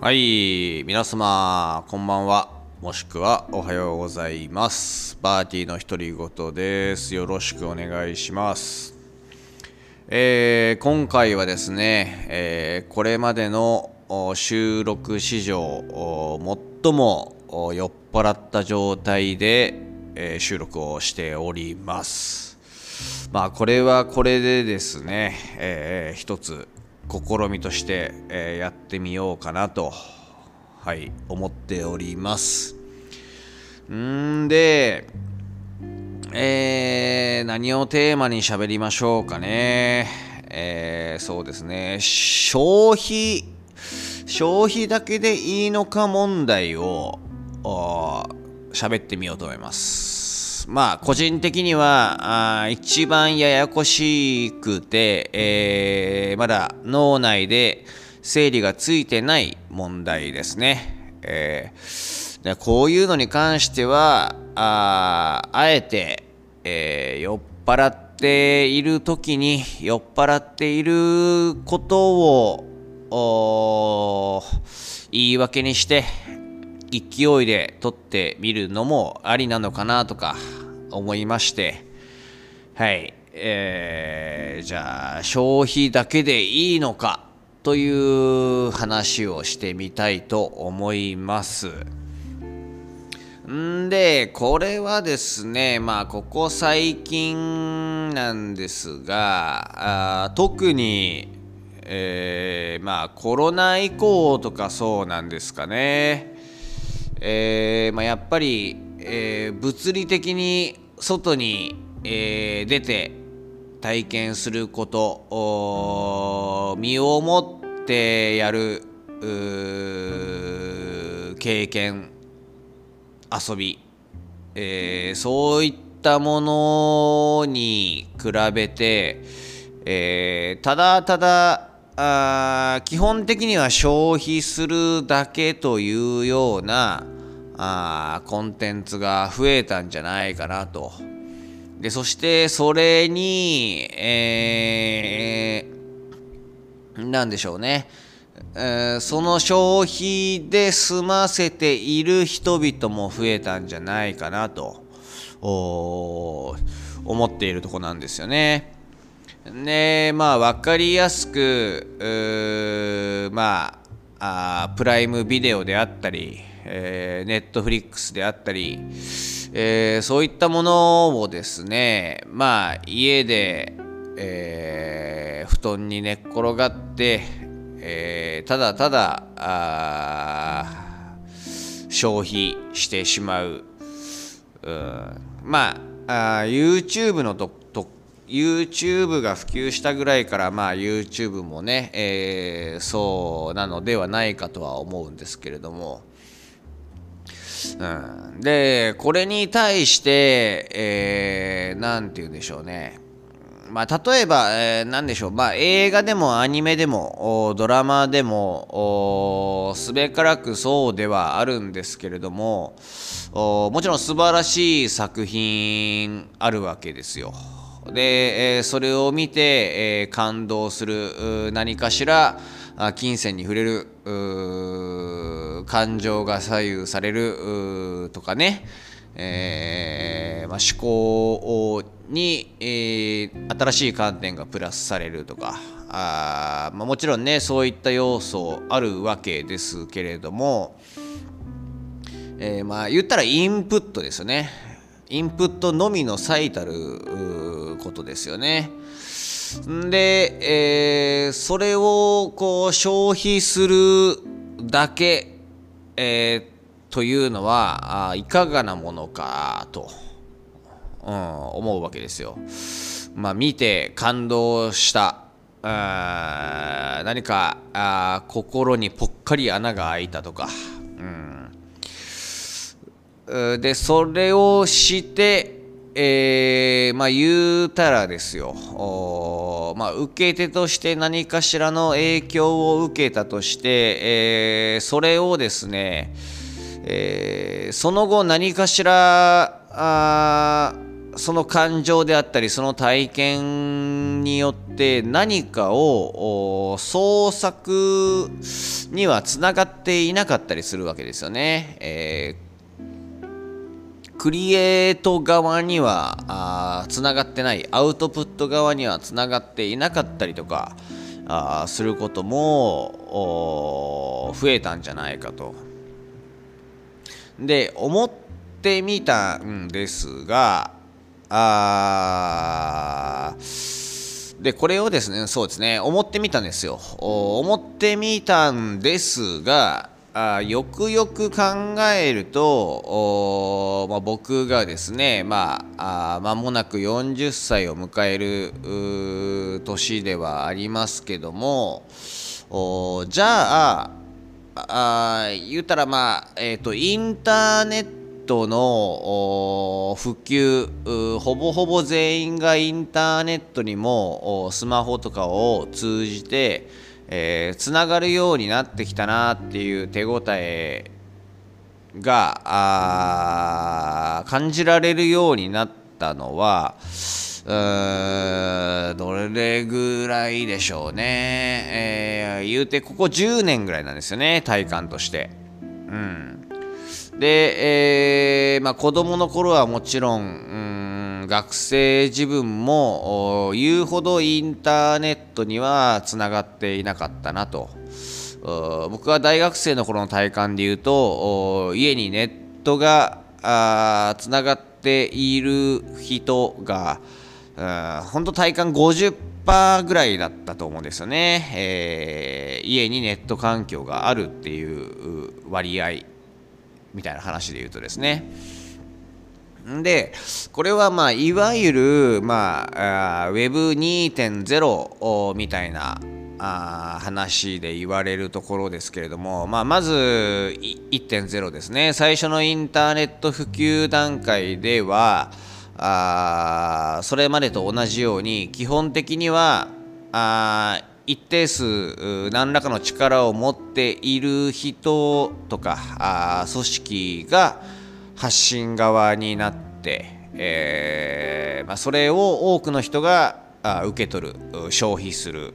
はい、皆様、こんばんは。もしくはおはようございます。バーティーの独り言です。よろしくお願いします。えー今回はですね、えーこれまでの収録史上最も酔っ払った状態で、えー収録をしております。まあこれはこれでですね、えー一つ試みとして、えーやってみようかなと、はい、思っております。んで、えー何をテーマに喋りましょうかね。えーそうですね、消費、消費だけでいいのか問題を喋ってみようと思います。まあ、個人的には、あ一番ややこしくて、えーまだ脳内で整理がついてない問題ですね。えーでこういうのに関しては、ああえて、えー酔っ払っている時に酔っ払っていることを言い訳にして勢いで撮ってみるのもありなのかなとか思いましてはいえーじゃあ消費だけでいいのかという話をしてみたいと思います。んで、これはですね、まあ、ここ最近なんですが、あ特に、えーまあ、コロナ以降とかそうなんですかね。えーまあ、やっぱり、えー物理的に外に、えー出て体験すること身をもってやる経験遊び、えーそういったものに比べて、えーただただあ基本的には消費するだけというようなあコンテンツが増えたんじゃないかなと。でそしてそれに、えーなんでしょうね、えーその消費で済ませている人々も増えたんじゃないかなと思っているとこなんですよね。でまあ分かりやすくまああプライムビデオであったり、えーネットフリックスであったり、えーそういったものをですねまあ家で、えー布団に寝っ転がって、えーただただあ消費してしまう。うんまああー YouTube のとと YouTube が普及したぐらいからまあ YouTube もね、えーそうなのではないかとは思うんですけれども、うん、でこれに対して、えーて言うんでしょうね。まあ、例えば、えーなんでしょう、まあ、映画でもアニメでもドラマでもすべからくそうではあるんですけれどももちろん素晴らしい作品あるわけですよ。で、えそれを見て、え感動する何かしら金銭に触れる感情が左右されるとかね、えーまあ、思考に、えー新しい観点がプラスされるとか。あ、まあ、もちろんねそういった要素あるわけですけれども、えーまあ言ったらインプットですよね。インプットのみの最たることですよね。で、えーそれをこう消費するだけ、えーというのはあいかがなものかと、うん、思うわけですよ。まあ、見て感動したあ何かあ心にぽっかり穴が開いたとか、うん、でそれをして、えーまあ言うたらですよ、まあ、受け手として何かしらの影響を受けたとして、えーそれをですね、えーその後何かしらあーその感情であったりその体験によって何かを創作にはつながっていなかったりするわけですよね。えー、クリエイト側にはつながってないアウトプット側にはつながっていなかったりとかあすることも増えたんじゃないかと。で思ってみたんですがあでこれをですねそうですね思ってみたんですよ思ってみたんですがあよくよく考えると、まあ、僕がですねまあ間もなく40歳を迎える年ではありますけどもじゃああ言うたらまあえ、ー、とインターネットの普及ほぼほぼ全員がインターネットにもスマホとかを通じてえー、つながるようになってきたなっていう手応えが感じられるようになったのはどれぐらいでしょうね、えー、言うてここ10年ぐらいなんですよね体感として。うんで、えーまあ、子供の頃はもちろん、うん、学生自分も言うほどインターネットにはつながっていなかったなと。僕は大学生の頃の体感で言うと家にネットがつながっている人が本当体感50%ぐらいだったと思うんですよね、えー、家にネット環境があるっていう割合みたいな話で言うとですねでこれはまあいわゆる、まあ、Web2.0 みたいなあ話で言われるところですけれども、まあ、まず1.0ですね。最初のインターネット普及段階ではあそれまでと同じように基本的にはあ一定数何らかの力を持っている人とかあ組織が発信側になって、えーまあ、それを多くの人があ受け取る消費する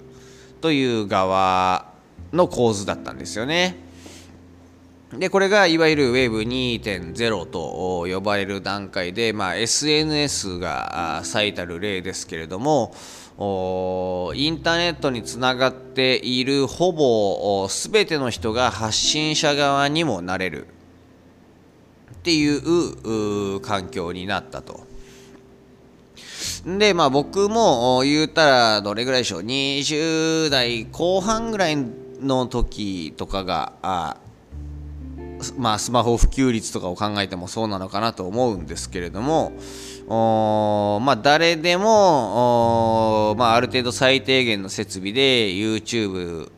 という側の構図だったんですよね。でこれがいわゆる Web2.0 と呼ばれる段階で、まあ、SNS が最たる例ですけれどもインターネットにつながっているほぼ全ての人が発信者側にもなれるっていう環境になったと。でまあ僕も言うたらどれぐらいでしょう20代後半ぐらいの時とかがあまあスマホ普及率とかを考えてもそうなのかなと思うんですけれどもまあ、誰でも、まあ、ある程度最低限の設備で YouTube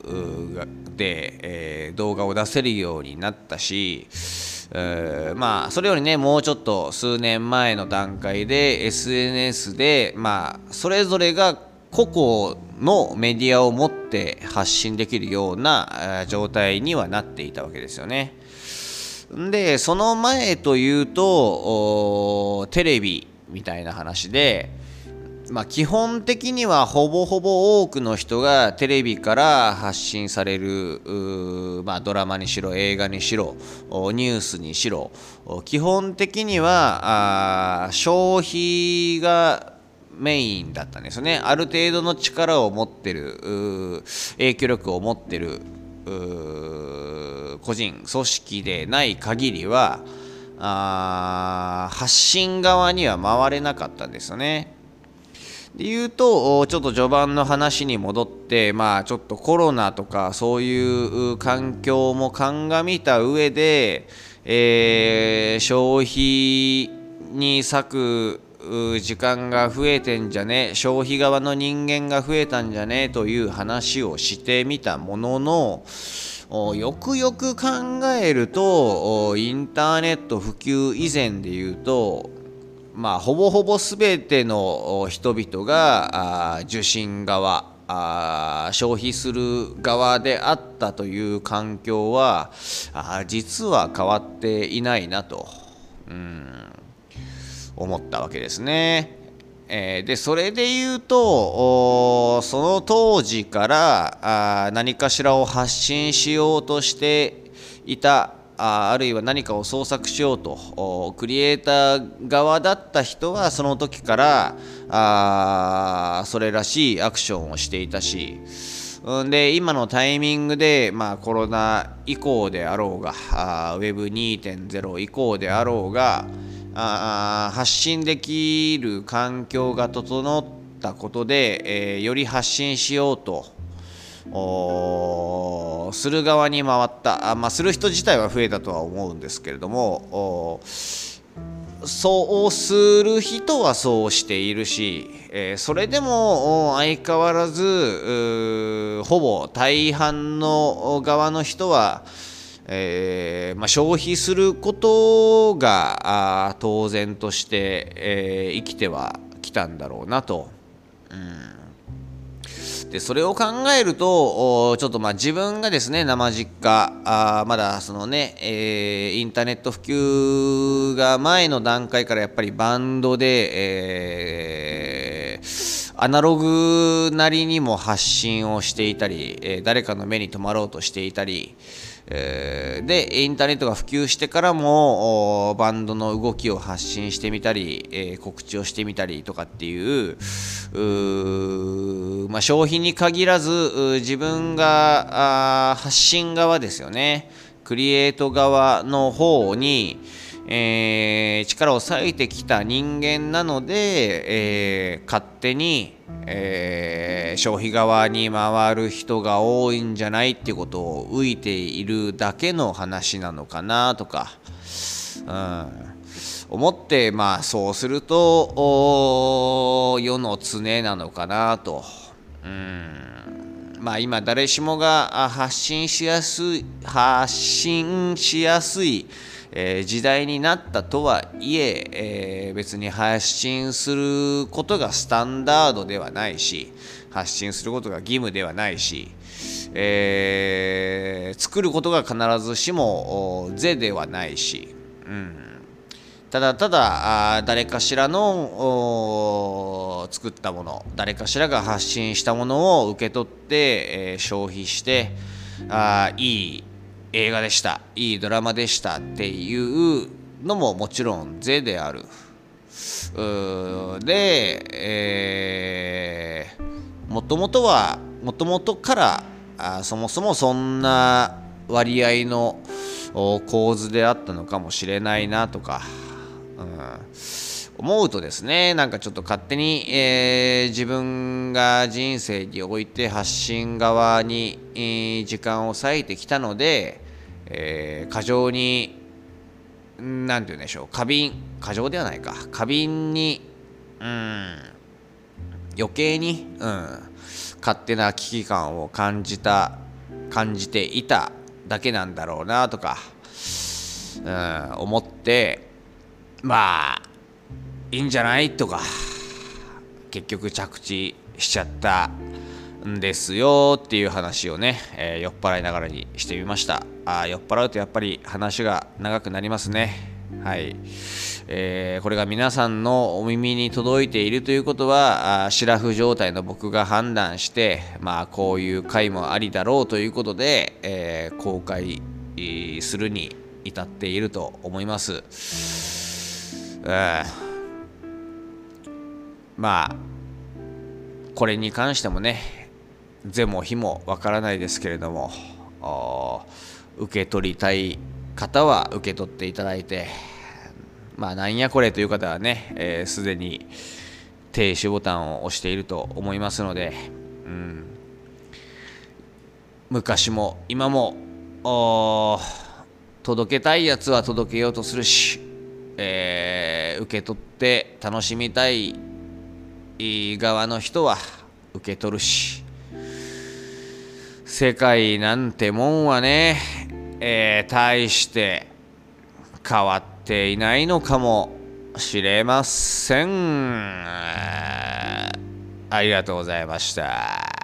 で、えー、動画を出せるようになったし、まあそれよりねもうちょっと数年前の段階で SNS でまあそれぞれが個々のメディアを持って発信できるような状態にはなっていたわけですよね。でその前というとテレビみたいな話で、まあ、基本的にはほぼほぼ多くの人がテレビから発信される、まあ、ドラマにしろ映画にしろニュースにしろ基本的にはあ消費がメインだったんですねある程度の力を持ってる影響力を持ってる個人組織でない限りはあ発信側には回れなかったんですよね。で言うとちょっと序盤の話に戻ってまあちょっとコロナとかそういう環境も鑑みた上で、えー、消費に割く時間が増えてんじゃね消費側の人間が増えたんじゃねという話をしてみたもののよくよく考えるとインターネット普及以前で言うとまあほぼほぼ全ての人々が受信側あ消費する側であったという環境はあ実は変わっていないなと。うん思ったわけですね。えー、でそれで言うとその当時からあ何かしらを発信しようとしていたああるいは何かを創作しようとクリエイター側だった人はその時からあそれらしいアクションをしていたしで今のタイミングで、まあ、コロナ以降であろうがあ Web2.0 以降であろうがあ発信できる環境が整ったことで、えー、より発信しようとする側に回ったあ、まあ、する人自体は増えたとは思うんですけれどもそうする人はそうしているし、えー、それでも相変わらずほぼ大半の側の人は、えーまあ、消費することが当然として、えー、生きてはきたんだろうなと。うんでそれを考えるとちょっとまあ自分がですね生実家あまだそのね、えー、インターネット普及が前の段階からやっぱりバンドで、えー、アナログなりにも発信をしていたり、えー、誰かの目に留まろうとしていたり、えー、でインターネットが普及してからもバンドの動きを発信してみたり、えー、告知をしてみたりとかっていうまあ、消費に限らず自分が発信側ですよね。クリエイト側の方に、えー、力を割いてきた人間なので、えー、勝手に、えー、消費側に回る人が多いんじゃないっていうことを浮いているだけの話なのかなとか、うん、思ってまあそうすると世の常なのかなと。うんまあ今誰しもが発信しやすい発信しやすいえー、時代になったとはいええー、別に発信することがスタンダードではないし発信することが義務ではないし、えー、作ることが必ずしも是ではないし、うん、ただただ誰かしらの作ったもの誰かしらが発信したものを受け取って、えー、消費してあいい映画でした。いいドラマでしたっていうのももちろん是である。で、えー、もともとはもともとからあそもそもそんな割合の構図であったのかもしれないなとか、うん、思うとですねなんかちょっと勝手に、えー、自分が人生において発信側に、えー、時間を割いてきたので、えー、過剰に何て言うんでしょう。過敏過剰ではないか。過敏にうん余計に、うん、勝手な危機感を感じた感じていただけなんだろうなとか、うん、思ってまあいいんじゃないとか結局着地しちゃった。んですよっていう話をね、えー、酔っ払いながらにしてみました。あ酔っ払うとやっぱり話が長くなりますね。はい、えー、これが皆さんのお耳に届いているということはあシラフ状態の僕が判断してまあこういう回もありだろうということで、えー、公開するに至っていると思います、え、まあこれに関してもね是も非もわからないですけれども受け取りたい方は受け取っていただいてまあなんやこれという方はねすで、ー、に停止ボタンを押していると思いますので、うん、昔も今も届けたいやつは届けようとするし、えー、受け取って楽しみたい側の人は受け取るし世界なんてもんはね、えー、大して変わっていないのかもしれません。ありがとうございました。